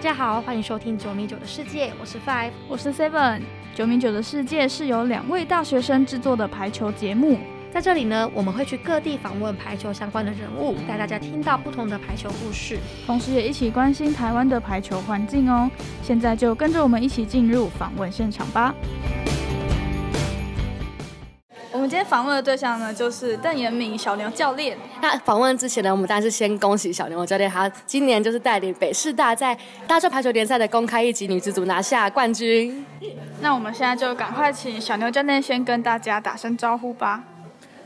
大家好，欢迎收听九米九的世界，我是 Five，我是 Seven。九米九的世界是由两位大学生制作的排球节目，在这里呢，我们会去各地访问排球相关的人物，带大家听到不同的排球故事，同时也一起关心台湾的排球环境哦。现在就跟着我们一起进入访问现场吧。我们今天访问的对象呢，就是邓延明小牛教练。那访问之前呢，我们当然是先恭喜小牛教练，他今年就是带领北师大在大专排球联赛的公开一级女子组拿下冠军。那我们现在就赶快请小牛教练先跟大家打声招呼吧。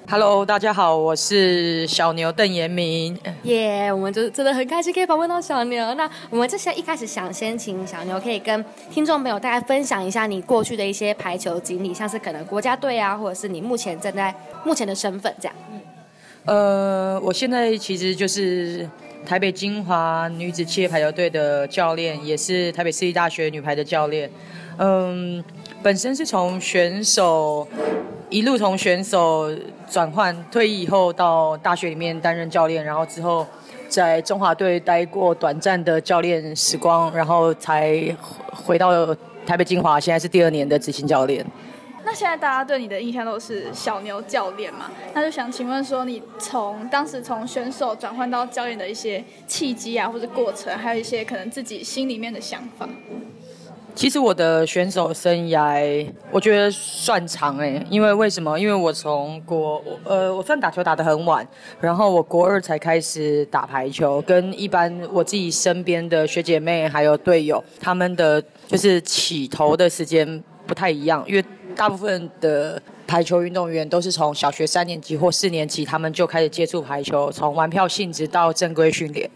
Hello，大家好，我是小牛邓延明。耶，我们就真的很开心可以访问到小牛。那我们这些一开始想先请小牛可以跟听众朋友大概分享一下你过去的一些排球经历，像是可能国家队啊，或者是你目前正在目前的身份这样。呃，我现在其实就是台北金华女子企业排球队的教练，也是台北市立大学女排的教练。嗯，本身是从选手一路从选手转换退役以后到大学里面担任教练，然后之后在中华队待过短暂的教练时光，然后才回到台北金华，现在是第二年的执行教练。那现在大家对你的印象都是小牛教练嘛？那就想请问说，你从当时从选手转换到教练的一些契机啊，或者过程，还有一些可能自己心里面的想法。其实我的选手生涯，我觉得算长哎，因为为什么？因为我从国呃，我算打球打得很晚，然后我国二才开始打排球，跟一般我自己身边的学姐妹还有队友，他们的就是起头的时间不太一样，因为大部分的排球运动员都是从小学三年级或四年级，他们就开始接触排球，从玩票性质到正规训练。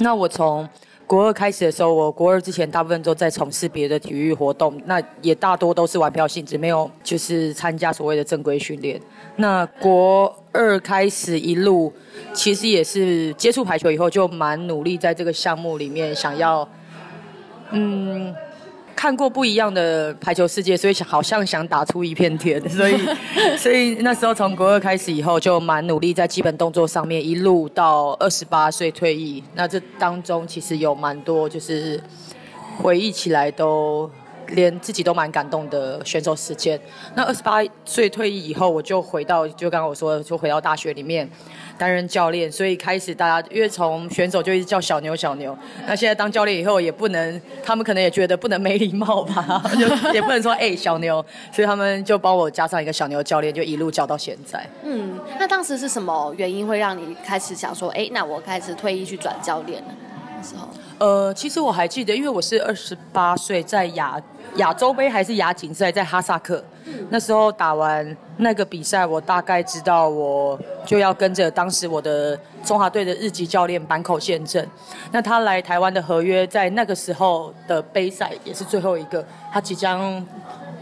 那我从国二开始的时候，我国二之前大部分都在从事别的体育活动，那也大多都是玩票性质，没有就是参加所谓的正规训练。那国二开始一路，其实也是接触排球以后，就蛮努力在这个项目里面想要，嗯。看过不一样的排球世界，所以想好像想打出一片天，所以所以那时候从国二开始以后，就蛮努力在基本动作上面，一路到二十八岁退役。那这当中其实有蛮多，就是回忆起来都连自己都蛮感动的选手时间。那二十八岁退役以后，我就回到就刚刚我说的，就回到大学里面。担任教练，所以开始大家因为从选手就一直叫小牛小牛，那现在当教练以后也不能，他们可能也觉得不能没礼貌吧，就 也不能说哎小牛，所以他们就帮我加上一个小牛教练，就一路教到现在。嗯，那当时是什么原因会让你开始想说，哎，那我开始退役去转教练呢？那时候，呃，其实我还记得，因为我是二十八岁在亚亚洲杯还是亚锦赛在哈萨克。那时候打完那个比赛，我大概知道我就要跟着当时我的中华队的日籍教练坂口宪正。那他来台湾的合约在那个时候的杯赛也是最后一个，他即将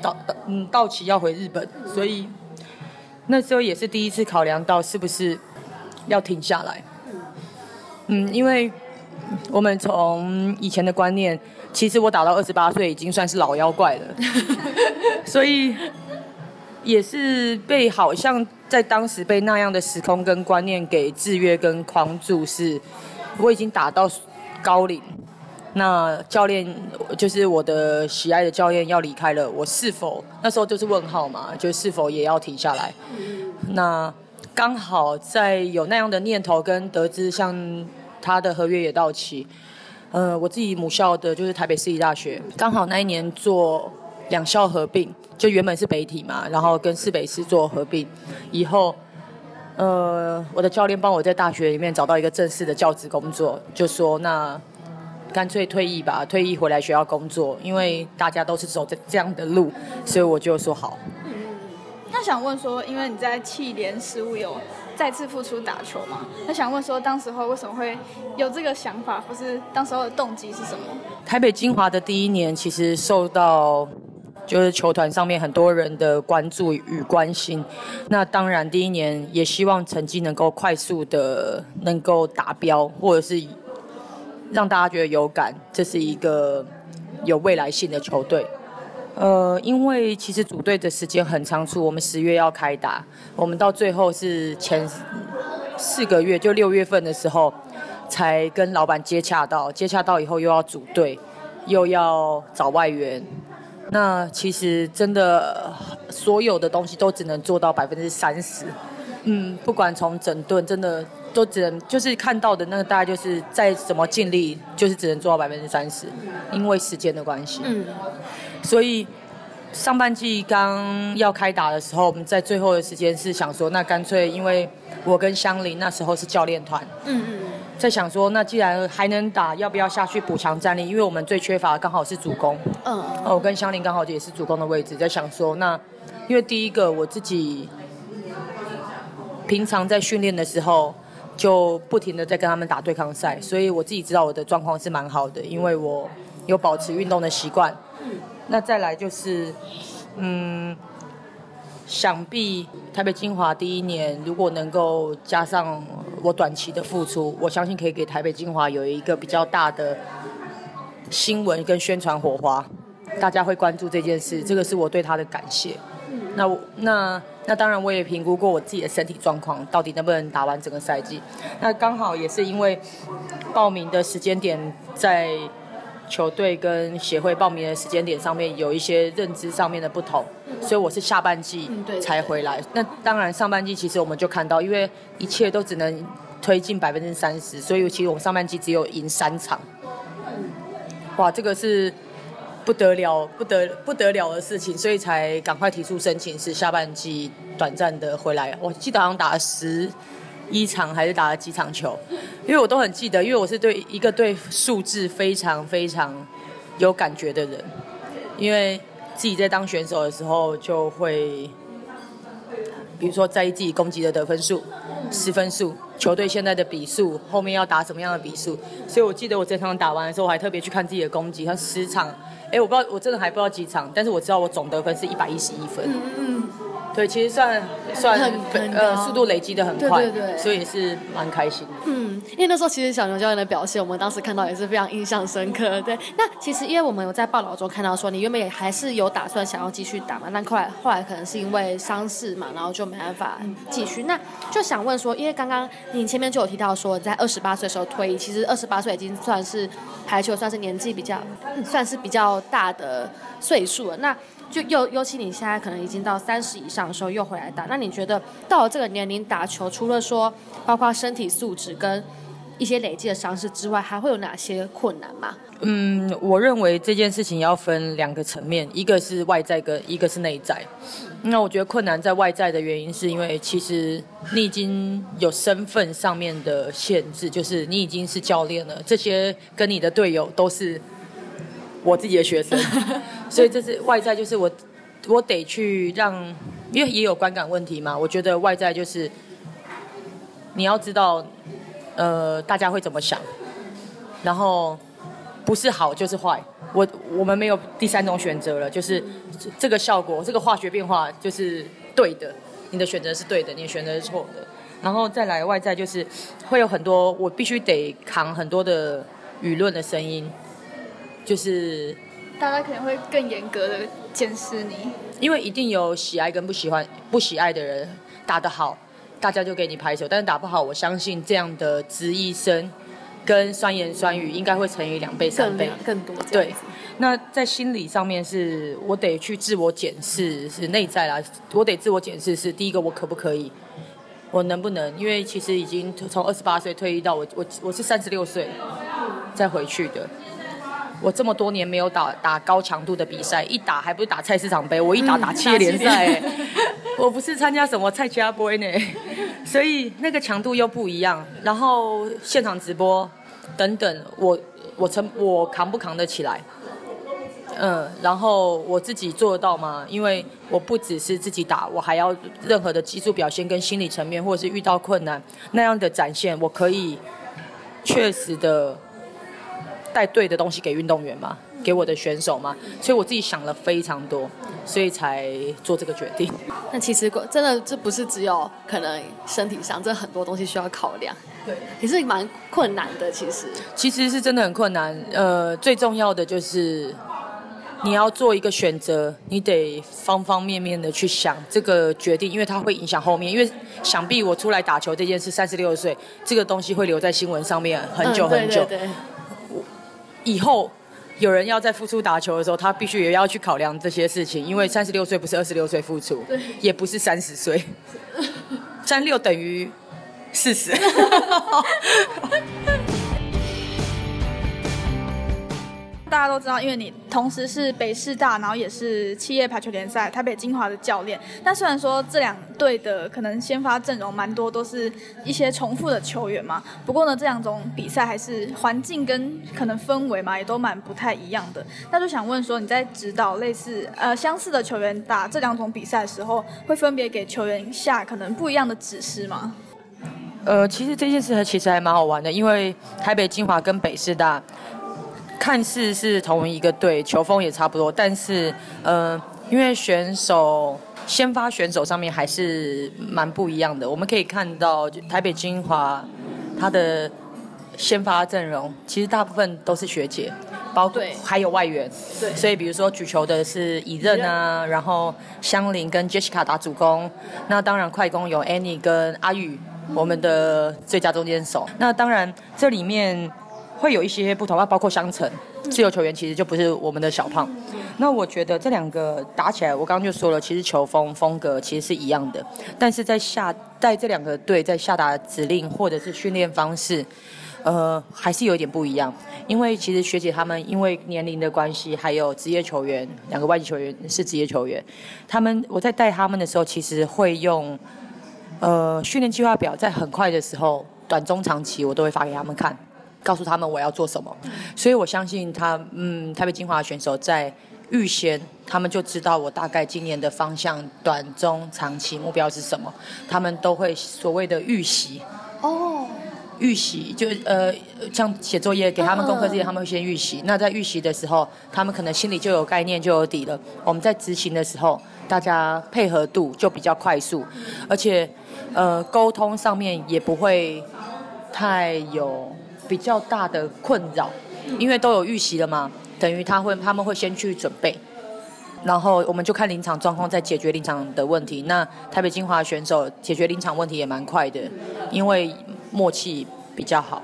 到嗯到期要回日本，所以那时候也是第一次考量到是不是要停下来。嗯，因为我们从以前的观念，其实我打到二十八岁已经算是老妖怪了。所以也是被好像在当时被那样的时空跟观念给制约跟框住，是我已经打到高龄，那教练就是我的喜爱的教练要离开了，我是否那时候就是问号嘛？就是否也要停下来？那刚好在有那样的念头跟得知，像他的合约也到期，呃，我自己母校的就是台北市立大学，刚好那一年做。两校合并，就原本是北体嘛，然后跟市北师做合并，以后，呃，我的教练帮我在大学里面找到一个正式的教职工作，就说那干脆退役吧，退役回来学校工作，因为大家都是走这这样的路，所以我就说好。那想问说，因为你在气联事务有再次复出打球嘛？那想问说，当时候为什么会有这个想法，或是当时候的动机是什么？台北精华的第一年，其实受到。就是球团上面很多人的关注与关心，那当然第一年也希望成绩能够快速的能够达标，或者是让大家觉得有感，这是一个有未来性的球队。呃，因为其实组队的时间很仓促，我们十月要开打，我们到最后是前四个月，就六月份的时候才跟老板接洽到，接洽到以后又要组队，又要找外援。那其实真的所有的东西都只能做到百分之三十。嗯，不管从整顿，真的都只能就是看到的那个大概就是再怎么尽力，就是只能做到百分之三十，因为时间的关系。嗯，所以上半季刚要开打的时候，我们在最后的时间是想说，那干脆因为我跟香菱那时候是教练团，嗯嗯，在想说，那既然还能打，要不要下去补强战力？因为我们最缺乏的刚好是主攻，嗯，哦，我跟香菱刚好也是主攻的位置，在想说，那因为第一个我自己。平常在训练的时候，就不停的在跟他们打对抗赛，所以我自己知道我的状况是蛮好的，因为我有保持运动的习惯。那再来就是，嗯，想必台北精华第一年如果能够加上我短期的付出，我相信可以给台北精华有一个比较大的新闻跟宣传火花，大家会关注这件事，这个是我对他的感谢。那那。那当然，我也评估过我自己的身体状况，到底能不能打完整个赛季。那刚好也是因为报名的时间点在球队跟协会报名的时间点上面有一些认知上面的不同，所以我是下半季才回来。那当然，上半季其实我们就看到，因为一切都只能推进百分之三十，所以其实我们上半季只有赢三场。哇，这个是。不得了，不得不得了的事情，所以才赶快提出申请，是下半季短暂的回来。我记得好像打了十一场，还是打了几场球，因为我都很记得，因为我是对一个对数字非常非常有感觉的人，因为自己在当选手的时候就会，比如说在意自己攻击的得分数、失分数、球队现在的比数，后面要打什么样的比数，所以我记得我这场打完的时候，我还特别去看自己的攻击，他十场。哎，我不知道，我真的还不知道几场，但是我知道我总得分是一百一十一分。嗯。对，其实算算呃速度累积的很快，对对对，所以也是蛮开心的。嗯，因为那时候其实小牛教练的表现，我们当时看到也是非常印象深刻。对，那其实因为我们有在报道中看到说，你原本也还是有打算想要继续打嘛，但后来后来可能是因为伤势嘛，然后就没办法继续。那就想问说，因为刚刚你前面就有提到说，在二十八岁的时候退役，其实二十八岁已经算是排球算是年纪比较算是比较大的岁数了。那就尤尤其你现在可能已经到三十以上的时候又回来打，那你觉得到了这个年龄打球，除了说包括身体素质跟一些累积的伤势之外，还会有哪些困难吗？嗯，我认为这件事情要分两个层面，一个是外在跟一个是内在。那我觉得困难在外在的原因，是因为其实你已经有身份上面的限制，就是你已经是教练了，这些跟你的队友都是。我自己的学生，所以这是外在，就是我，我得去让，因为也有观感问题嘛。我觉得外在就是你要知道，呃，大家会怎么想，然后不是好就是坏。我我们没有第三种选择了，就是这个效果，这个化学变化就是对的，你的选择是对的，你的选择是错的。然后再来外在就是会有很多，我必须得扛很多的舆论的声音。就是大家可能会更严格的监视你，因为一定有喜爱跟不喜欢、不喜爱的人打得好，大家就给你拍手；但是打不好，我相信这样的质疑声跟酸言酸语应该会乘以两倍、三倍更多。对，那在心理上面是我得去自我检视，是内在啦，我得自我检视是第一个，我可不可以，我能不能？因为其实已经从二十八岁退役到我我我是三十六岁再回去的。我这么多年没有打打高强度的比赛，一打还不是打菜市场杯，我一打打企业联赛，我不是参加什么菜家杯呢，所以那个强度又不一样。然后现场直播等等，我我承我扛不扛得起来？嗯，然后我自己做得到吗？因为我不只是自己打，我还要任何的技术表现跟心理层面，或者是遇到困难那样的展现，我可以确实的。带对的东西给运动员嘛，给我的选手嘛，所以我自己想了非常多，所以才做这个决定。那其实真的这不是只有可能身体上，这很多东西需要考量。对，也是蛮困难的。其实其实是真的很困难。呃，最重要的就是你要做一个选择，你得方方面面的去想这个决定，因为它会影响后面。因为想必我出来打球这件事，三十六岁这个东西会留在新闻上面很久很久。嗯对对对以后有人要在复出打球的时候，他必须也要去考量这些事情，因为三十六岁不是二十六岁复出，也不是三十岁，三六等于四十。大家都知道，因为你同时是北师大，然后也是企业排球联赛台北精华的教练。但虽然说这两队的可能先发阵容蛮多，都是一些重复的球员嘛。不过呢，这两种比赛还是环境跟可能氛围嘛，也都蛮不太一样的。那就想问说，你在指导类似呃相似的球员打这两种比赛的时候，会分别给球员下可能不一样的指示吗？呃，其实这件事还其实还蛮好玩的，因为台北精华跟北师大看似是同一个队，球风也差不多，但是呃，因为选手先发选手上面还是蛮不一样的。我们可以看到台北精华他的先发阵容，其实大部分都是学姐，包括对还有外援。对所以比如说举球的是以任啊，然后香菱跟 Jessica 打主攻，那当然快攻有 Annie 跟阿宇，我们的最佳中间手。那当然这里面会有一些不同，啊，包括香橙自由球员其实就不是我们的小胖。那我觉得这两个打起来，我刚刚就说了，其实球风风格其实是一样的，但是在下在这两个队在下达指令或者是训练方式，呃，还是有一点不一样。因为其实学姐他们因为年龄的关系，还有职业球员，两个外籍球员是职业球员，他们我在带他们的时候，其实会用呃训练计划表，在很快的时候，短中长期我都会发给他们看，告诉他们我要做什么。所以我相信他，嗯，台北精华的选手在预先，他们就知道我大概今年的方向，短中长期目标是什么，他们都会所谓的预习。哦，预习就呃像写作业给他们功课之前，他们会先预习。那在预习的时候，他们可能心里就有概念，就有底了。我们在执行的时候，大家配合度就比较快速，而且呃沟通上面也不会太有比较大的困扰，因为都有预习了嘛，等于他会他们会先去准备。然后我们就看临场状况，再解决临场的问题。那台北精华选手解决临场问题也蛮快的，因为默契比较好。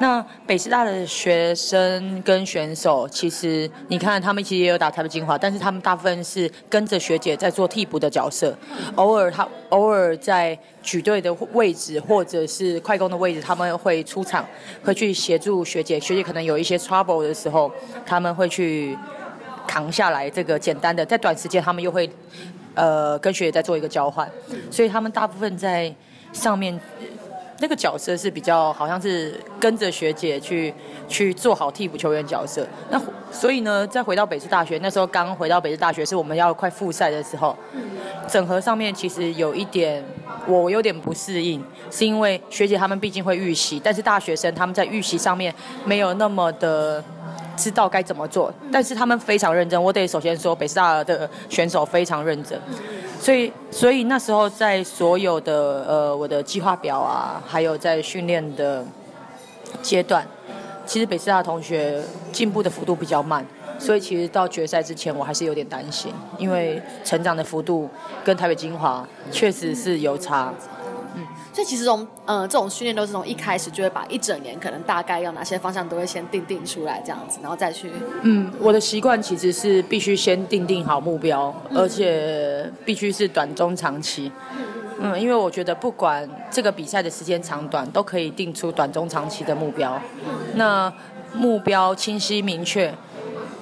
那北师大的学生跟选手，其实你看他们其实也有打台北精华，但是他们大部分是跟着学姐在做替补的角色，偶尔他偶尔在举队的位置或者是快攻的位置，他们会出场，会去协助学姐。学姐可能有一些 trouble 的时候，他们会去扛下来这个简单的，在短时间他们又会呃跟学姐在做一个交换，所以他们大部分在上面那个角色是比较好像是跟着学姐去去做好替补球员角色。那所以呢，再回到北师大学，那时候刚回到北师大学是我们要快复赛的时候，整合上面其实有一点我有点不适应，是因为学姐他们毕竟会预习，但是大学生他们在预习上面没有那么的。知道该怎么做，但是他们非常认真。我得首先说，北师大的选手非常认真，所以所以那时候在所有的呃我的计划表啊，还有在训练的阶段，其实北师大同学进步的幅度比较慢，所以其实到决赛之前我还是有点担心，因为成长的幅度跟台北精华确实是有差。所以其实从呃这种训练都是从一开始就会把一整年可能大概要哪些方向都会先定定出来这样子，然后再去嗯，我的习惯其实是必须先定定好目标，而且必须是短中长期。嗯，因为我觉得不管这个比赛的时间长短，都可以定出短中长期的目标。那目标清晰明确，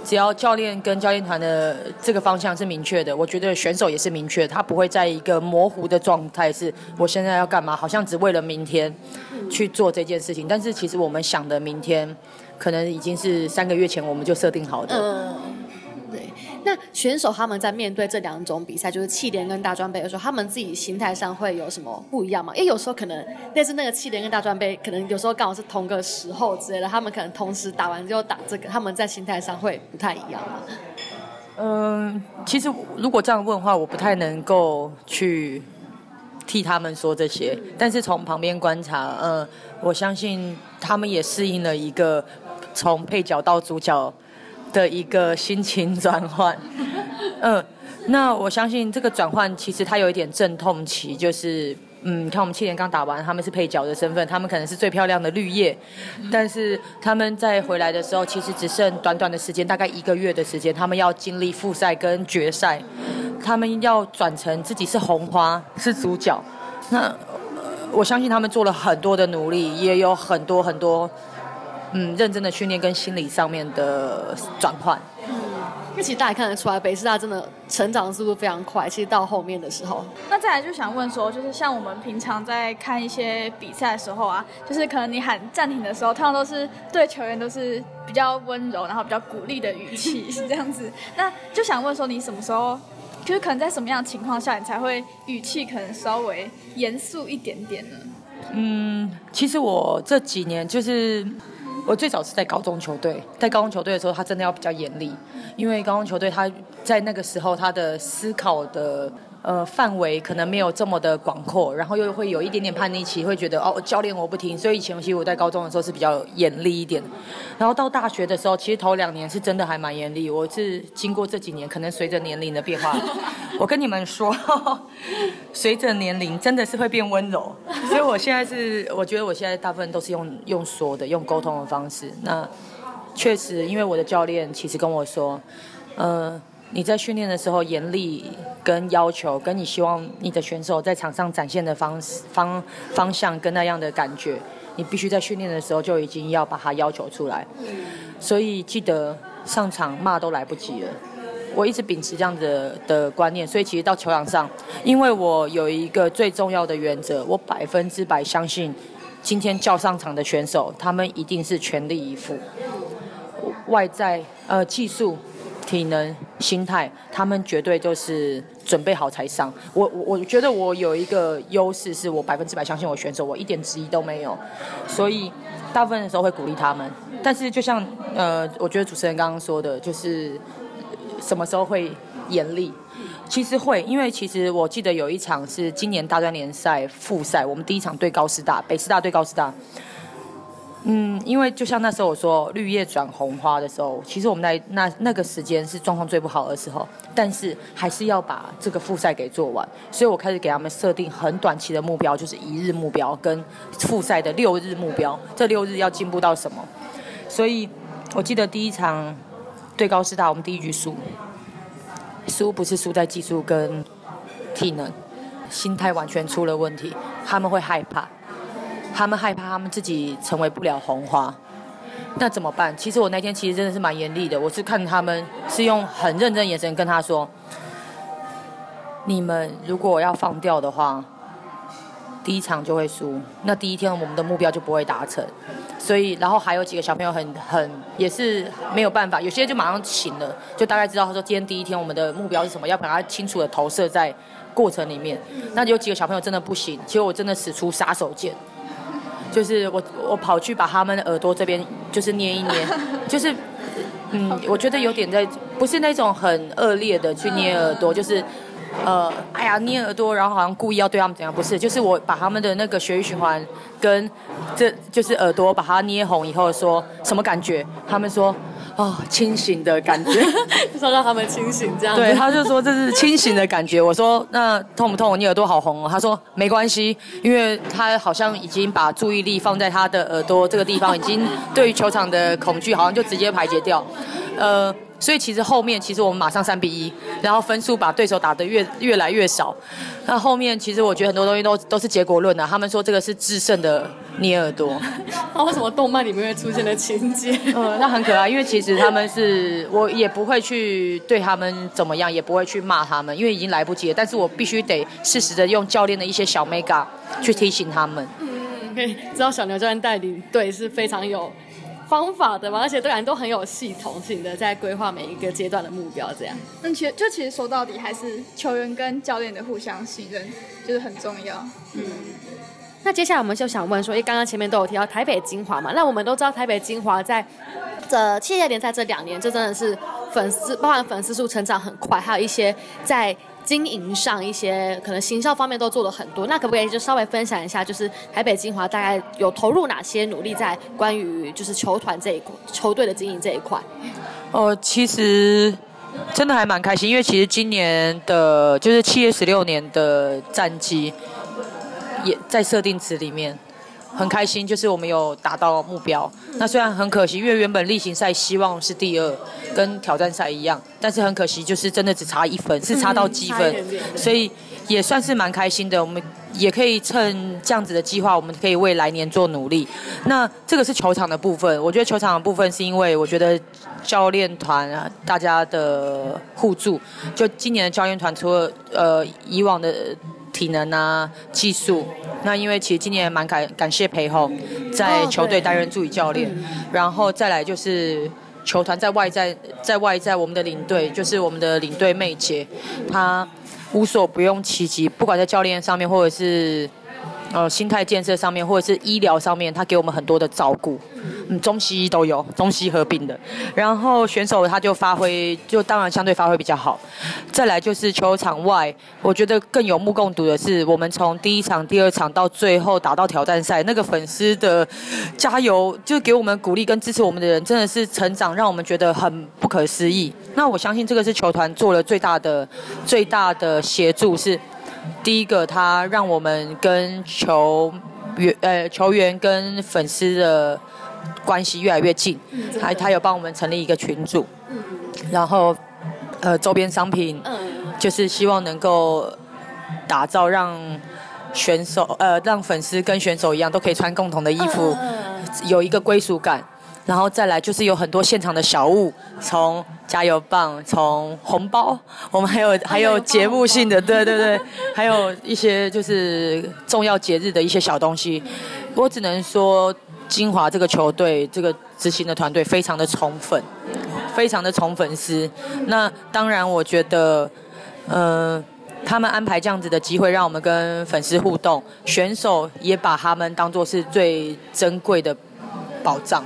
只要教练跟教练团的这个方向是明确的，我觉得选手也是明确，他不会在一个模糊的状态，是我现在要干嘛，好像只为了明天去做这件事情。但是其实我们想的明天，可能已经是三个月前我们就设定好的。那选手他们在面对这两种比赛，就是气垫跟大专杯的时候，他们自己心态上会有什么不一样吗？因为有时候可能但是那个气垫跟大专杯，可能有时候刚好是同个时候之类的，他们可能同时打完之后打这个，他们在心态上会不太一样吗？嗯，其实如果这样问的话，我不太能够去替他们说这些。但是从旁边观察，嗯，我相信他们也适应了一个从配角到主角的一个心情转换。嗯，那我相信这个转换其实它有一点阵痛期，就是嗯，看我们去年刚打完，他们是配角的身份，他们可能是最漂亮的绿叶，但是他们在回来的时候，其实只剩短短的时间，大概一个月的时间，他们要经历复赛跟决赛，他们要转成自己是红花，是主角。那我相信他们做了很多的努力，也有很多很多嗯认真的训练跟心理上面的转换。因为其实大家看得出来，北师大真的成长速度非常快。其实到后面的时候，那再来就想问说，就是像我们平常在看一些比赛的时候啊，就是可能你喊暂停的时候，通常都是对球员都是比较温柔，然后比较鼓励的语气是这样子。那就想问说，你什么时候，就是可能在什么样的情况下，你才会语气可能稍微严肃一点点呢？嗯，其实我这几年就是我最早是在高中球队，在高中球队的时候，他真的要比较严厉，因为高中球队他在那个时候他的思考的呃范围可能没有这么的广阔，然后又会有一点点叛逆期，会觉得哦教练我不听，所以以前其实我在高中的时候是比较严厉一点，然后到大学的时候，其实头两年是真的还蛮严厉，我是经过这几年，可能随着年龄的变化，我跟你们说，随着年龄真的是会变温柔，所以我现在是我觉得我现在大部分都是用用说的，用沟通的方式，那。确实，因为我的教练其实跟我说，呃，你在训练的时候严厉跟要求，跟你希望你的选手在场上展现的方式方方向跟那样的感觉，你必须在训练的时候就已经要把它要求出来。所以记得上场骂都来不及了。我一直秉持这样子的观念，所以其实到球场上，因为我有一个最重要的原则，我百分之百相信今天叫上场的选手，他们一定是全力以赴。外在呃技术、体能、心态，他们绝对就是准备好才上。我我我觉得我有一个优势，是我百分之百相信我选手，我一点质疑都没有。所以大部分的时候会鼓励他们。但是就像呃，我觉得主持人刚刚说的，就是什么时候会严厉？其实会，因为其实我记得有一场是今年大专联赛复赛，我们第一场对高师大，北师大对高师大。嗯，因为就像那时候我说绿叶转红花的时候，其实我们在那那个时间是状况最不好的时候，但是还是要把这个复赛给做完，所以我开始给他们设定很短期的目标，就是一日目标跟复赛的六日目标，这六日要进步到什么？所以我记得第一场对高师大，我们第一局输，输不是输在技术跟体能，心态完全出了问题，他们会害怕。他们害怕他们自己成为不了红花，那怎么办？其实我那天其实真的是蛮严厉的，我是看他们是用很认真的眼神跟他说：“你们如果要放掉的话，第一场就会输，那第一天我们的目标就不会达成。”所以，然后还有几个小朋友很很也是没有办法，有些就马上醒了，就大概知道他说今天第一天我们的目标是什么，要把它清楚的投射在过程里面。那有几个小朋友真的不行，其实我真的使出杀手锏。就是我，我跑去把他们的耳朵这边就是捏一捏，就是，嗯，我觉得有点在，不是那种很恶劣的去捏耳朵，就是，呃，哎呀，捏耳朵，然后好像故意要对他们怎样，不是，就是我把他们的那个血液循环跟这就是耳朵把它捏红以后，说什么感觉？他们说。哦，清醒的感觉，就说让他们清醒这样。对，他就说这是清醒的感觉。我说那痛不痛？你耳朵好红哦。他说没关系，因为他好像已经把注意力放在他的耳朵这个地方，已经对于球场的恐惧好像就直接排解掉。呃，所以其实后面其实我们马上三比一，然后分数把对手打得越越来越少。那后面其实我觉得很多东西都都是结果论的。他们说这个是制胜的捏耳朵。那为什么动漫里面会出现的情节？嗯，那很可爱，因为其实他们是我也不会去对他们怎么样，也不会去骂他们，因为已经来不及了。但是我必须得适时的用教练的一些小 mega 去提醒他们。嗯，可以知道小牛教练带领队是非常有。方法的嘛，而且队员都很有系统性的在规划每一个阶段的目标，这样。那其实就其实说到底还是球员跟教练的互相信任就是很重要。嗯。那接下来我们就想问说，因为刚刚前面都有提到台北精华嘛，那我们都知道台北精华在这企业联赛这两年，就真的是粉丝，包含粉丝数成长很快，还有一些在。经营上一些可能行销方面都做了很多，那可不可以就稍微分享一下，就是台北精华大概有投入哪些努力在关于就是球团这一块、球队的经营这一块？哦，其实真的还蛮开心，因为其实今年的就是七月十六年的战绩也在设定值里面，很开心，就是我们有达到目标。那虽然很可惜，因为原本例行赛希望是第二，跟挑战赛一样，但是很可惜，就是真的只差一分，是差到积分，所以也算是蛮开心的。我们也可以趁这样子的计划，我们可以为来年做努力。那这个是球场的部分，我觉得球场的部分是因为我觉得教练团啊，大家的互助，就今年的教练团除了呃以往的体能啊、技术，那因为其实今年蛮感感谢裴宏在球队担任助理教练，然后再来就是。球团在外在在外在我们的领队就是我们的领队妹姐，她无所不用其极，不管在教练上面或者是呃心态建设上面，或者是医疗上面，他给我们很多的照顾，嗯，中西医都有，中西合并的。然后选手他就发挥，就当然相对发挥比较好。再来就是球场外，我觉得更有目共睹的是，我们从第一场、第二场到最后打到挑战赛，那个粉丝的加油，就给我们鼓励跟支持我们的人，真的是成长，让我们觉得很不可思议。那我相信这个是球团做了最大的、最大的协助是。第一个，他让我们跟球员、呃球员跟粉丝的关系越来越近，还他有帮我们成立一个群组，然后呃周边商品，就是希望能够打造让选手呃让粉丝跟选手一样都可以穿共同的衣服，有一个归属感。然后再来就是有很多现场的小物，从加油棒，从红包，我们还有还有节目性的，对对对，还有一些就是重要节日的一些小东西。我只能说，金华这个球队，这个执行的团队非常的宠粉，非常的宠粉丝。那当然，我觉得，呃，他们安排这样子的机会，让我们跟粉丝互动，选手也把他们当做是最珍贵的宝藏。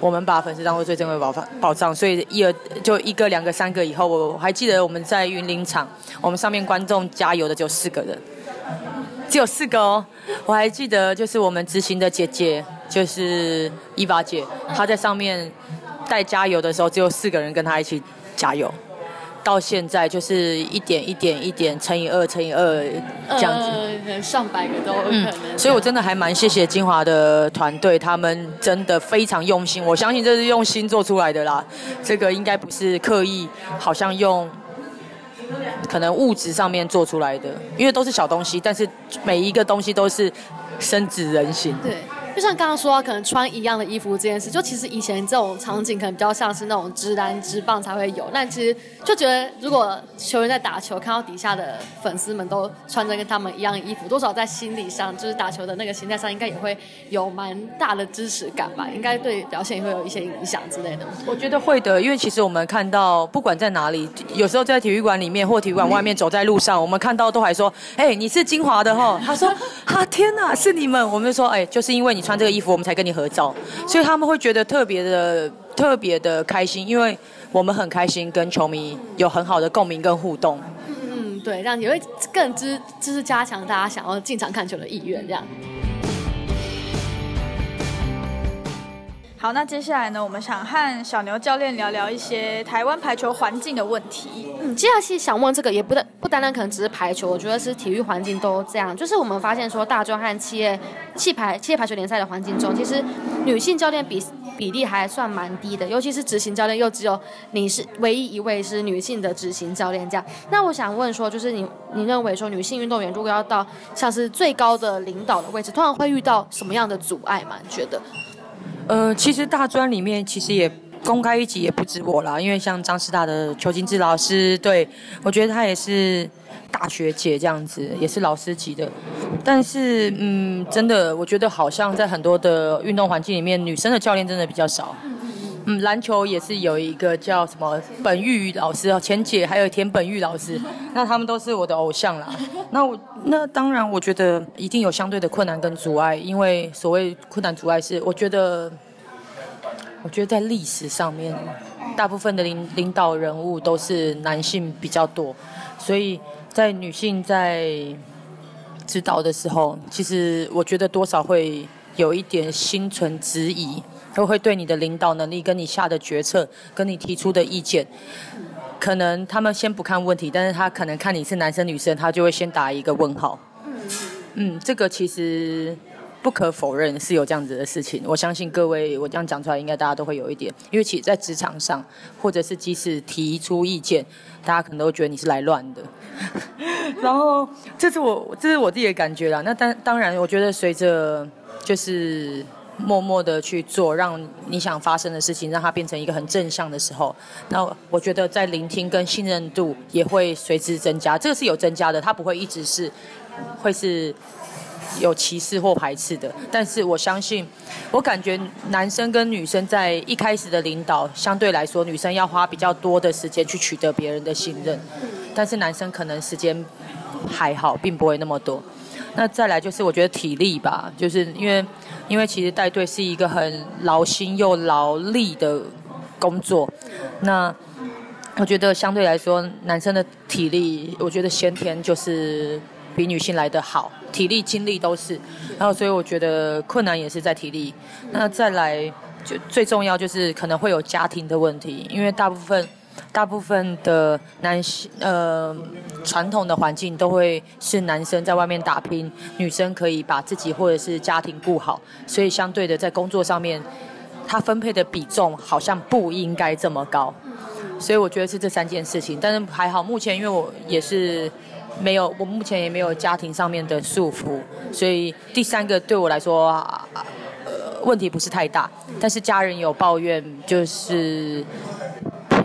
我们把粉丝当做最珍贵的宝，宝藏，所以一、二就一个、两个、三个以后，我还记得我们在云林场，我们上面观众加油的只有四个人，只有四个哦。我还记得就是我们执行的姐姐，就是伊娃姐，她在上面带加油的时候，只有四个人跟她一起加油。到现在就是一点一点一点乘以二乘以二这样子，呃，上百个都有可能。所以我真的还蛮谢谢金华的团队，他们真的非常用心。我相信这是用心做出来的啦，这个应该不是刻意，好像用可能物质上面做出来的，因为都是小东西，但是每一个东西都是深植人心。对。就像刚刚说，可能穿一样的衣服这件事，就其实以前这种场景可能比较像是那种直男直棒才会有。但其实就觉得，如果球员在打球，看到底下的粉丝们都穿着跟他们一样衣服，多少在心理上，就是打球的那个心态上，应该也会有蛮大的支持感吧？应该对表现也会有一些影响之类的。我觉得会的，因为其实我们看到，不管在哪里，有时候在体育馆里面或体育馆外面走在路上，我们看到都还说：“哎，你是金华的哈？”他说：“啊，天哪，是你们！”我们就说：“哎，就是因为。”穿这个衣服，我们才跟你合照，所以他们会觉得特别的、特别的开心，因为我们很开心，跟球迷有很好的共鸣跟互动。嗯，对，这样也会更支，就是加强大家想要进场看球的意愿，这样。好，那接下来呢，我们想和小牛教练聊聊一些台湾排球环境的问题。嗯，接下来是想问这个，也不单不单单可能只是排球，我觉得是体育环境都这样。就是我们发现说，大专和企业气排企业排球联赛的环境中，其实女性教练比比例还算蛮低的，尤其是执行教练又只有你是唯一一位是女性的执行教练这样。那我想问说，就是你你认为说女性运动员如果要到像是最高的领导的位置，通常会遇到什么样的阻碍吗？你觉得？呃，其实大专里面其实也公开一级也不止我啦，因为像张师大的邱金志老师，对我觉得他也是大学姐这样子，也是老师级的。但是，嗯，真的，我觉得好像在很多的运动环境里面，女生的教练真的比较少。篮球也是有一个叫什么本玉老师哦，钱姐还有田本玉老师，那他们都是我的偶像啦。那我那当然，我觉得一定有相对的困难跟阻碍，因为所谓困难阻碍是，我觉得，我觉得在历史上面，大部分的领领导人物都是男性比较多，所以在女性在指导的时候，其实我觉得多少会有一点心存质疑。都会对你的领导能力、跟你下的决策、跟你提出的意见，可能他们先不看问题，但是他可能看你是男生女生，他就会先打一个问号。嗯，这个其实不可否认是有这样子的事情。我相信各位，我这样讲出来，应该大家都会有一点，因为其实，在职场上，或者是即使提出意见，大家可能都觉得你是来乱的。然后，这是我这是我自己的感觉啦。那当当然，我觉得随着就是默默的去做，让你想发生的事情，让它变成一个很正向的时候，那我觉得在聆听跟信任度也会随之增加。这个是有增加的，它不会一直是会是有歧视或排斥的。但是我相信，我感觉男生跟女生在一开始的领导，相对来说，女生要花比较多的时间去取得别人的信任，但是男生可能时间还好，并不会那么多。那再来就是我觉得体力吧，就是因为因为其实带队是一个很劳心又劳力的工作，那我觉得相对来说男生的体力，我觉得先天就是比女性来的好，体力精力都是，然后所以我觉得困难也是在体力。那再来就最重要就是可能会有家庭的问题，因为大部分。大部分的男性，呃，传统的环境都会是男生在外面打拼，女生可以把自己或者是家庭顾好，所以相对的在工作上面，他分配的比重好像不应该这么高，所以我觉得是这三件事情，但是还好，目前因为我也是没有，我目前也没有家庭上面的束缚，所以第三个对我来说，呃，问题不是太大，但是家人有抱怨，就是。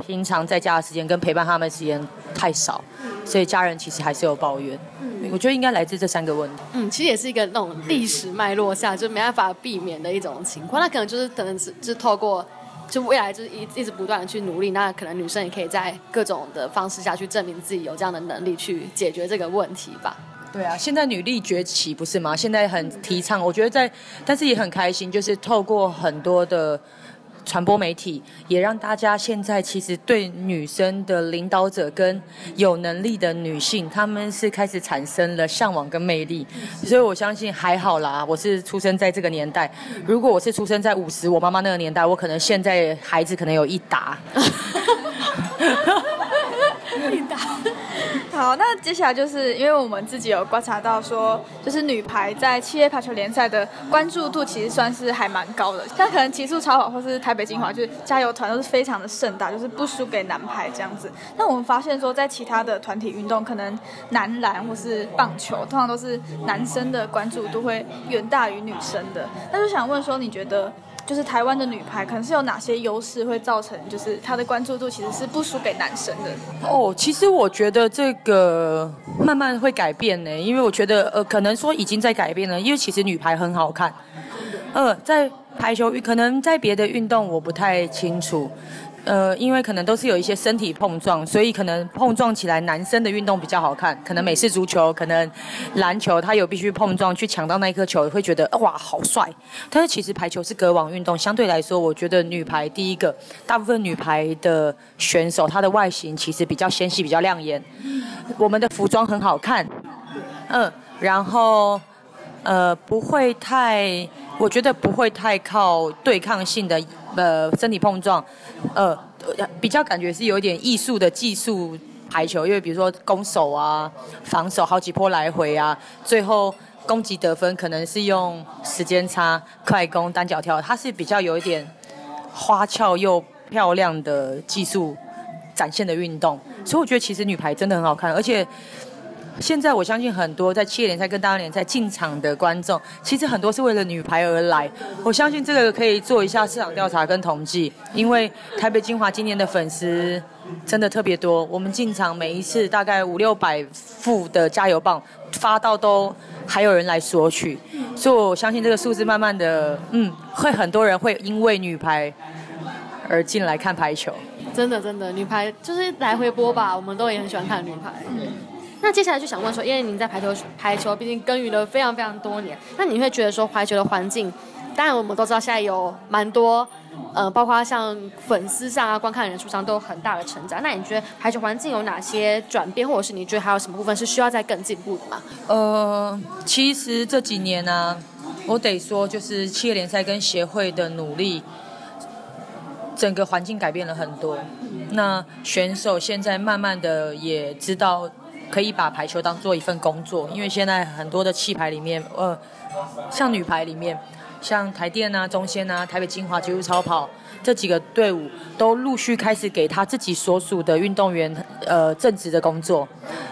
平常在家的时间跟陪伴他们的时间太少，所以家人其实还是有抱怨。嗯我觉得应该来自这三个问题。嗯，其实也是一个那种历史脉络下就没办法避免的一种情况。那可能就是可能是就是透过就未来就是一一直不断的去努力，那可能女生也可以在各种的方式下去证明自己有这样的能力去解决这个问题吧。对啊，现在女力崛起不是吗？现在很提倡，我觉得在，但是也很开心，就是透过很多的。传播媒体也让大家现在其实对女生的领导者跟有能力的女性，他们是开始产生了向往跟魅力，所以我相信还好啦。我是出生在这个年代，如果我是出生在五十我妈妈那个年代，我可能现在孩子可能有一打。一打。好，那接下来就是因为我们自己有观察到说，就是女排在企业排球联赛的关注度其实算是还蛮高的，像可能极速超跑或是台北精华，就是加油团都是非常的盛大，就是不输给男排这样子。那我们发现说，在其他的团体运动，可能男篮或是棒球，通常都是男生的关注度会远大于女生的。那就想问说，你觉得？就是台湾的女排可能是有哪些优势会造成，就是她的关注度其实是不输给男生的。哦，其实我觉得这个慢慢会改变呢，因为我觉得呃，可能说已经在改变了，因为其实女排很好看。呃，在排球可能在别的运动我不太清楚。呃，因为可能都是有一些身体碰撞，所以可能碰撞起来男生的运动比较好看。可能美式足球，可能篮球，他有必须碰撞去抢到那一颗球，会觉得哇好帅。但是其实排球是隔网运动，相对来说，我觉得女排第一个，大部分女排的选手她的外形其实比较纤细，比较亮眼。我们的服装很好看，嗯，然后呃不会太，我觉得不会太靠对抗性的。呃，身体碰撞，呃，比较感觉是有一点艺术的技术排球，因为比如说攻守啊、防守好几波来回啊，最后攻击得分可能是用时间差、快攻、单脚跳，它是比较有一点花俏又漂亮的技术展现的运动，所以我觉得其实女排真的很好看，而且。现在我相信很多在企业联赛跟大联赛进场的观众，其实很多是为了女排而来。我相信这个可以做一下市场调查跟统计，因为台北精华今年的粉丝真的特别多。我们进场每一次大概五六百副的加油棒发到都还有人来索取，所以我相信这个数字慢慢的，嗯，会很多人会因为女排而进来看排球。真的真的，女排就是来回播吧，我们都也很喜欢看女排。那接下来就想问说，因为您在排球排球毕竟耕耘了非常非常多年，那你会觉得说排球的环境，当然我们都知道现在有蛮多，呃，包括像粉丝上啊、观看人数上都有很大的成长。那你觉得排球环境有哪些转变，或者是你觉得还有什么部分是需要再更进步的吗？呃，其实这几年呢，我得说，就是企业联赛跟协会的努力，整个环境改变了很多。那选手现在慢慢的也知道，可以把排球当做一份工作，因为现在很多的气排里面，呃，像女排里面，像台电啊、中仙啊、台北精华、极速超跑这几个队伍，都陆续开始给他自己所属的运动员，呃，正职的工作，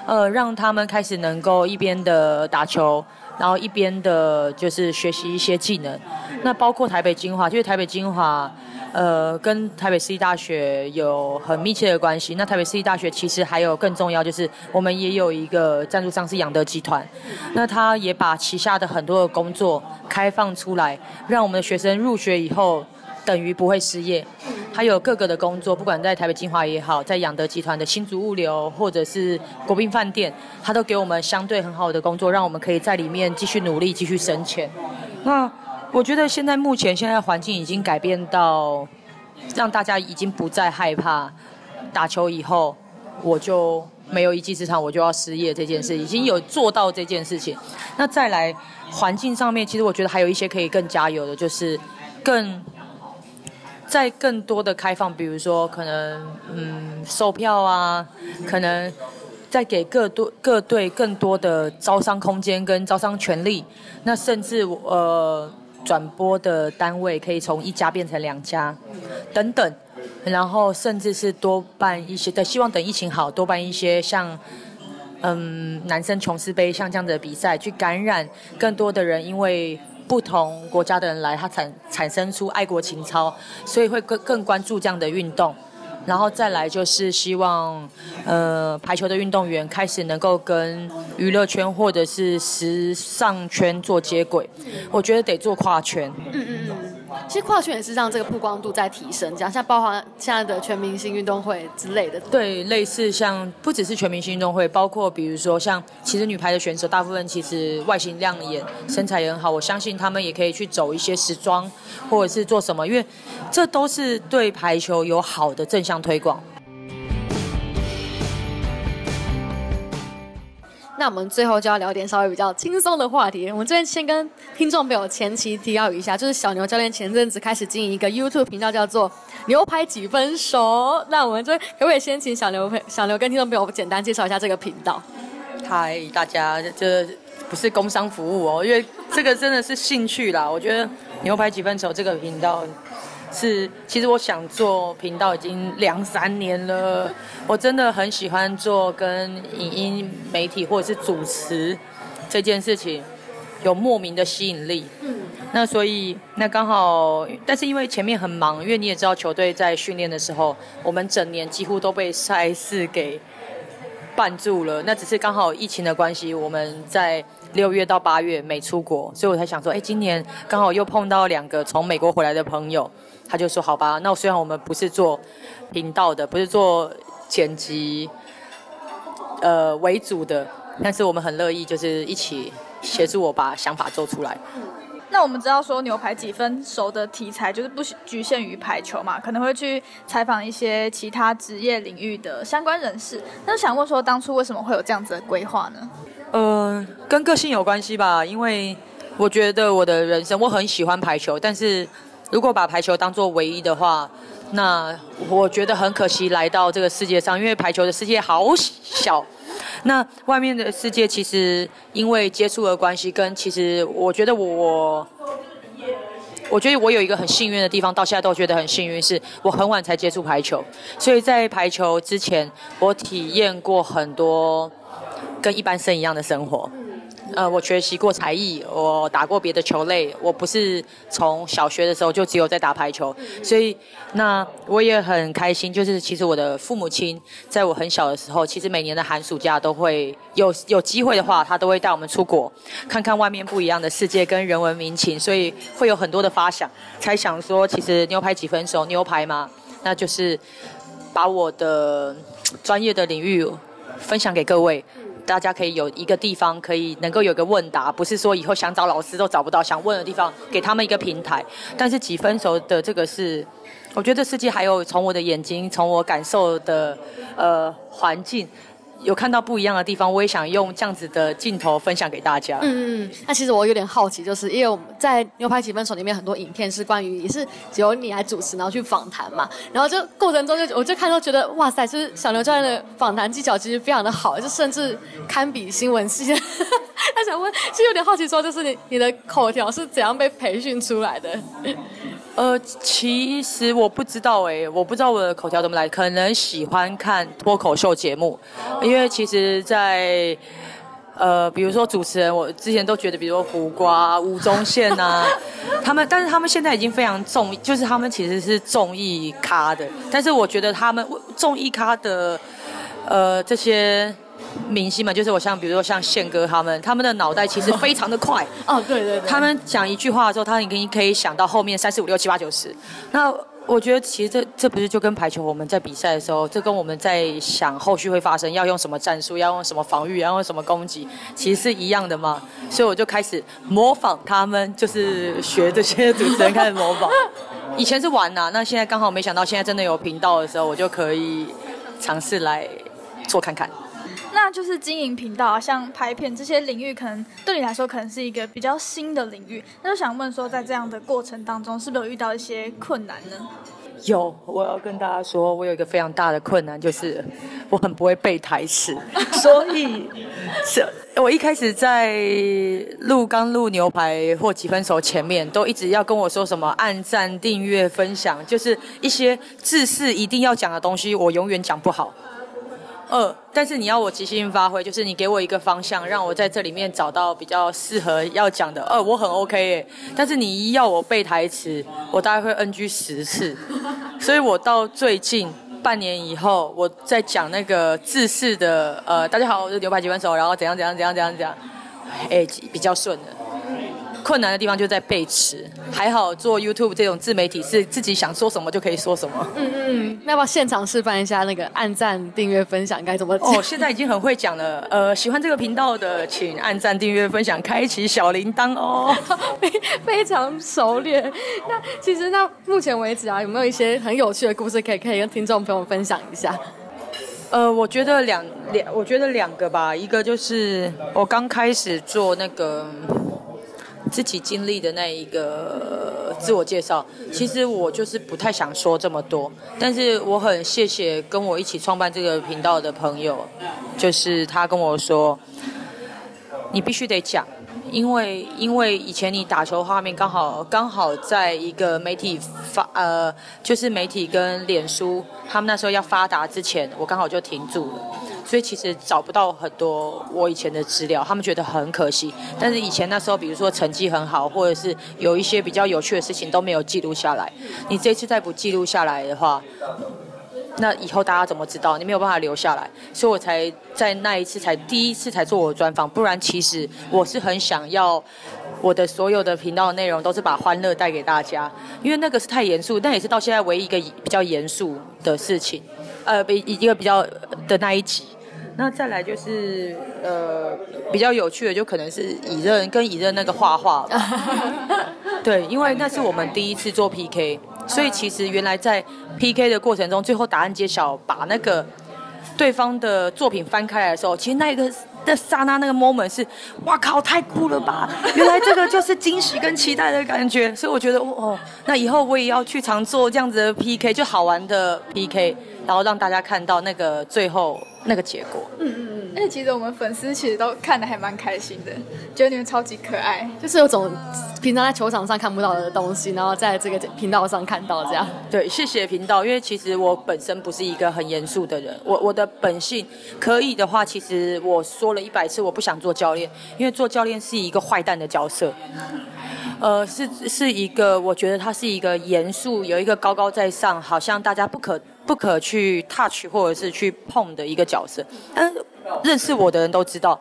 呃，让他们开始能够一边的打球。然后一边的就是学习一些技能，那包括台北精华，就是台北精华，呃，跟台北市立大学有很密切的关系。那台北市立大学其实还有更重要，就是我们也有一个赞助商是养德集团，那他也把旗下的很多的工作开放出来，让我们的学生入学以后。等于不会失业，还有各个的工作，不管在台北金华也好，在养德集团的新竹物流，或者是国宾饭店，他都给我们相对很好的工作，让我们可以在里面继续努力，继续生钱。那我觉得现在目前现在环境已经改变到，让大家已经不再害怕打球以后我就没有一技之长，我就要失业这件事，已经有做到这件事情。那再来环境上面，其实我觉得还有一些可以更加油的，就是更。在更多的开放，比如说可能嗯售票啊，可能再给各多各队更多的招商空间跟招商权利，那甚至呃转播的单位可以从一家变成两家等等，然后甚至是多办一些的，希望等疫情好多办一些像嗯男生琼斯杯像这样的比赛，去感染更多的人，因为。不同国家的人来，他产产生出爱国情操，所以会更更关注这样的运动。然后再来就是希望，呃，排球的运动员开始能够跟娱乐圈或者是时尚圈做接轨。我觉得得做跨圈。嗯嗯。其实跨圈也是让这个曝光度在提升，这样像包含现在的全明星运动会之类的。对，类似像不只是全明星运动会，包括比如说像其实女排的选手，大部分其实外形亮眼，身材也很好。我相信他们也可以去走一些时装，或者是做什么，因为这都是对排球有好的正向推广。那我们最后就要聊点稍微比较轻松的话题。我们这边先跟听众朋友前期提要一下，就是小牛教练前阵子开始经营一个 YouTube 频道，叫做“牛排几分熟”。那我们这可不可以先请小牛小牛跟听众朋友简单介绍一下这个频道？嗨，大家，这不是工商服务哦，因为这个真的是兴趣啦。我觉得“牛排几分熟”这个频道。是，其实我想做频道已经两三年了。我真的很喜欢做跟影音媒体或者是主持这件事情，有莫名的吸引力。嗯。那所以那刚好，但是因为前面很忙，因为你也知道球队在训练的时候，我们整年几乎都被赛事给绊住了。那只是刚好疫情的关系，我们在六月到八月没出国，所以我才想说，哎，今年刚好又碰到两个从美国回来的朋友。他就说：“好吧，那虽然我们不是做频道的，不是做剪辑呃为主的，但是我们很乐意，就是一起协助我把想法做出来。”那我们知道说牛排几分熟的题材就是不局限于排球嘛，可能会去采访一些其他职业领域的相关人士。那想问说，当初为什么会有这样子的规划呢？呃，跟个性有关系吧，因为我觉得我的人生我很喜欢排球，但是。如果把排球当做唯一的话，那我觉得很可惜来到这个世界上，因为排球的世界好小。那外面的世界其实因为接触的关系，跟其实我觉得我，我觉得我有一个很幸运的地方，到现在都觉得很幸运，是我很晚才接触排球，所以在排球之前，我体验过很多跟一般生一样的生活。呃，我学习过才艺，我打过别的球类，我不是从小学的时候就只有在打排球，所以那我也很开心。就是其实我的父母亲在我很小的时候，其实每年的寒暑假都会有有机会的话，他都会带我们出国看看外面不一样的世界跟人文民情，所以会有很多的发想，才想说其实牛排几分熟，牛排嘛，那就是把我的专业的领域分享给各位。大家可以有一个地方，可以能够有个问答，不是说以后想找老师都找不到，想问的地方给他们一个平台。但是几分熟的这个是，我觉得世界还有从我的眼睛，从我感受的呃环境，有看到不一样的地方，我也想用这样子的镜头分享给大家。嗯嗯，那其实我有点好奇，就是因为我们在牛排几分熟里面很多影片是关于也是只有你来主持，然后去访谈嘛，然后就过程中就我就看到觉得哇塞，就是小牛教练的访谈技巧其实非常的好，就甚至堪比新闻系。他 想问，其实有点好奇，说就是你你的口条是怎样被培训出来的？呃，其实我不知道哎，我不知道我的口条怎么来，可能喜欢看脱口秀节目，因为其实，在呃，比如说主持人，我之前都觉得，比如说胡瓜、吴宗宪呐，他们，但是他们现在已经非常重，就是他们其实是综艺咖的，但是我觉得他们综艺咖的呃这些。明星嘛，就是我像比如说像宪哥他们，他们的脑袋其实非常的快。哦，对对对。他们讲一句话的时候，他已经可以想到后面三四五六七八九十。那我觉得其实这这不是就跟排球我们在比赛的时候，这跟我们在想后续会发生要用什么战术，要用什么防御，要用什么攻击，其实是一样的嘛。所以我就开始模仿他们，就是学这些主持人开始模仿。以前是玩呐，那现在刚好没想到现在真的有频道的时候，我就可以尝试来做看看。那就是经营频道啊，像拍片这些领域，可能对你来说可能是一个比较新的领域。那就想问说，在这样的过程当中，是不是有遇到一些困难呢？有，我要跟大家说，我有一个非常大的困难，就是我很不会背台词，所以是我一开始在录刚录牛排或几分熟前面，都一直要跟我说什么按赞、订阅、分享，就是一些字式一定要讲的东西，我永远讲不好。二，但是你要我即兴发挥，就是你给我一个方向，让我在这里面找到比较适合要讲的。二，我很 OK 耶，但是你一要我背台词，我大概会 NG 十次。所以我到最近半年以后，我在讲那个自式的，呃，大家好，我是牛排几分熟，然后怎样怎样怎样怎样怎样，哎，比较顺的。困难的地方就在背词，还好做 YouTube 这种自媒体是自己想说什么就可以说什么。嗯嗯，那要不要现场示范一下那个按赞、订阅、分享该怎么讲？哦，现在已经很会讲了。呃，喜欢这个频道的，请按赞、订阅、分享，开启小铃铛哦。非非常熟练。那其实那目前为止啊，有没有一些很有趣的故事可以可以跟听众朋友分享一下？呃，我觉得两两，我觉得两个吧。一个就是我刚开始做那个。自己经历的那一个自我介绍，其实我就是不太想说这么多，但是我很谢谢跟我一起创办这个频道的朋友，就是他跟我说，你必须得讲，因为因为以前你打球画面刚好刚好在一个媒体发呃，就是媒体跟脸书他们那时候要发达之前，我刚好就停住了。所以其实找不到很多我以前的资料，他们觉得很可惜。但是以前那时候，比如说成绩很好，或者是有一些比较有趣的事情都没有记录下来。你这次再不记录下来的话，那以后大家怎么知道？你没有办法留下来。所以我才在那一次才第一次才做我的专访。不然其实我是很想要我的所有的频道内容都是把欢乐带给大家，因为那个是太严肃，但也是到现在唯一一个比较严肃的事情。呃，比一个比较的那一集。那再来就是呃比较有趣的，就可能是乙任跟乙任那个画画，对，因为那是我们第一次做 PK，所以其实原来在 PK 的过程中，最后答案揭晓，把那个对方的作品翻开来的时候，其实那一个的刹那那个 moment 是，哇靠，太酷了吧！原来这个就是惊喜跟期待的感觉，所以我觉得哦，那以后我也要去常做这样子的 PK，就好玩的 PK。然后让大家看到那个最后那个结果。嗯嗯嗯。而且其实我们粉丝其实都看的还蛮开心的，觉得你们超级可爱，就是有种平常在球场上看不到的东西，然后在这个频道上看到这样。对，谢谢频道，因为其实我本身不是一个很严肃的人，我我的本性可以的话，其实我说了一百次我不想做教练，因为做教练是一个坏蛋的角色。呃，是是一个，我觉得他是一个严肃，有一个高高在上，好像大家不可不可去 touch 或者是去碰的一个角色。但认识我的人都知道，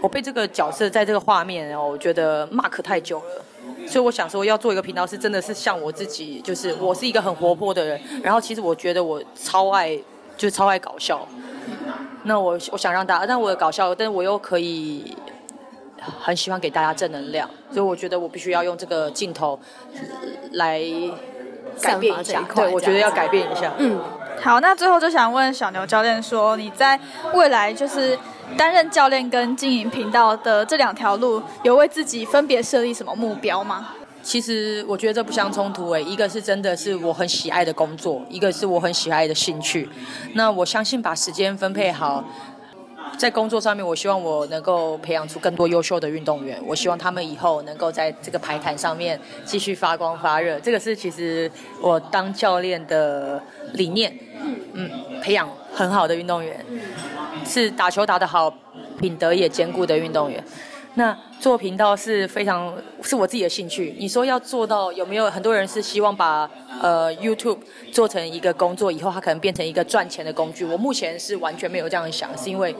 我被这个角色在这个画面，然后我觉得 mark 太久了。所以我想说，要做一个频道，是真的是像我自己，就是我是一个很活泼的人。然后其实我觉得我超爱，就是超爱搞笑。那我我想让大家，但我搞笑，但是我又可以。很喜欢给大家正能量，所以我觉得我必须要用这个镜头来改变一下。对，我觉得要改变一下。嗯，好，那最后就想问小牛教练说，你在未来就是担任教练跟经营频道的这两条路，有为自己分别设立什么目标吗？其实我觉得这不相冲突诶，一个是真的是我很喜爱的工作，一个是我很喜爱的兴趣。那我相信把时间分配好，在工作上面，我希望我能够培养出更多优秀的运动员。我希望他们以后能够在这个排坛上面继续发光发热。这个是其实我当教练的理念。嗯，培养很好的运动员，是打球打得好、品德也兼顾的运动员。那做频道是非常是我自己的兴趣。你说要做到有没有很多人是希望把呃 YouTube 做成一个工作，以后它可能变成一个赚钱的工具？我目前是完全没有这样想，是因为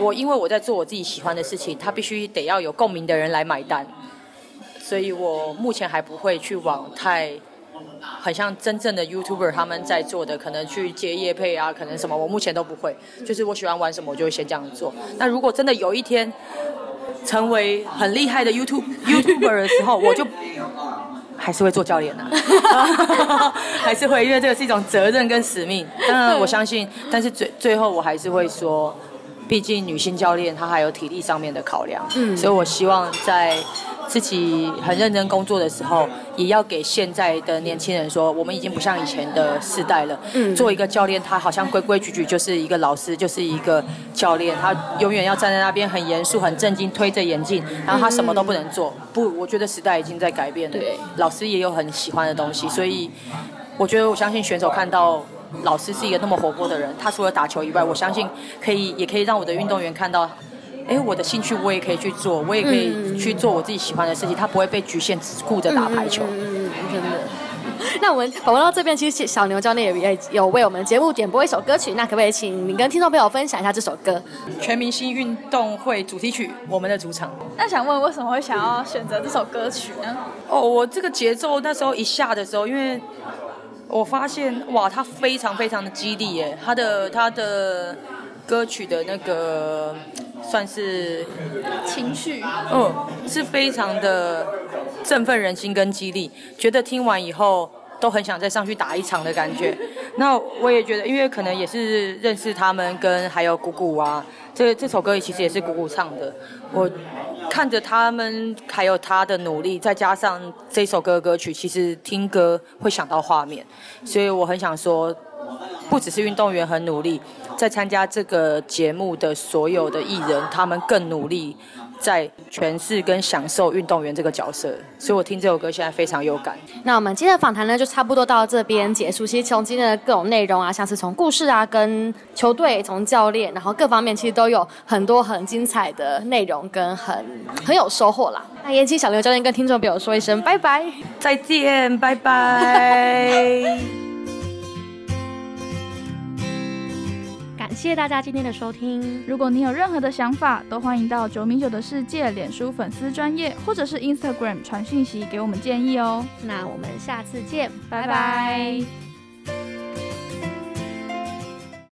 我因为我在做我自己喜欢的事情，它必须得要有共鸣的人来买单，所以我目前还不会去往太很像真正的 YouTuber 他们在做的，可能去接业配啊，可能什么我目前都不会。就是我喜欢玩什么，我就会先这样做。那如果真的有一天，成为很厉害的 YouTube YouTuber 的时候，我就还是会做教练的，还是会，因为这个是一种责任跟使命。当然我相信，但是最最后我还是会说，毕竟女性教练她还有体力上面的考量，嗯，所以我希望在。自己很认真工作的时候，也要给现在的年轻人说，我们已经不像以前的世代了。嗯，做一个教练，他好像规规矩矩就是一个老师，就是一个教练，他永远要站在那边很严肃、很正经，推着眼镜，然后他什么都不能做。不，我觉得时代已经在改变了。对，老师也有很喜欢的东西，所以我觉得我相信选手看到老师是一个那么活泼的人，他除了打球以外，我相信可以也可以让我的运动员看到。哎，我的兴趣我也可以去做，我也可以去做我自己喜欢的事情，他不会被局限，只顾着打排球。嗯真的。那我们访问到这边，其实小牛教练也也有为我们节目点播一首歌曲，那可不可以请你跟听众朋友分享一下这首歌？全明星运动会主题曲《我们的主场》。那想问为什么会想要选择这首歌曲呢？哦，我这个节奏那时候一下的时候，因为我发现哇，它非常非常的激励耶，它的它的歌曲的那个。算是情绪，嗯，是非常的振奋人心跟激励，觉得听完以后都很想再上去打一场的感觉。那我也觉得，因为可能也是认识他们，跟还有姑姑啊，这这首歌其实也是姑姑唱的。我看着他们还有他的努力，再加上这首歌歌曲，其实听歌会想到画面，所以我很想说。不只是运动员很努力，在参加这个节目的所有的艺人，他们更努力在诠释跟享受运动员这个角色。所以我听这首歌现在非常有感。那我们今天的访谈呢，就差不多到这边结束。其实从今天的各种内容啊，像是从故事啊，跟球队，从教练，然后各方面，其实都有很多很精彩的内容，跟很很有收获啦。那延期小刘教练跟听众朋友说一声拜拜，再见，拜拜。谢大家今天的收听。如果你有任何的想法，都欢迎到九米九的世界脸书粉丝专业，或者是 Instagram 传讯息给我们建议哦。那我们下次见，拜拜。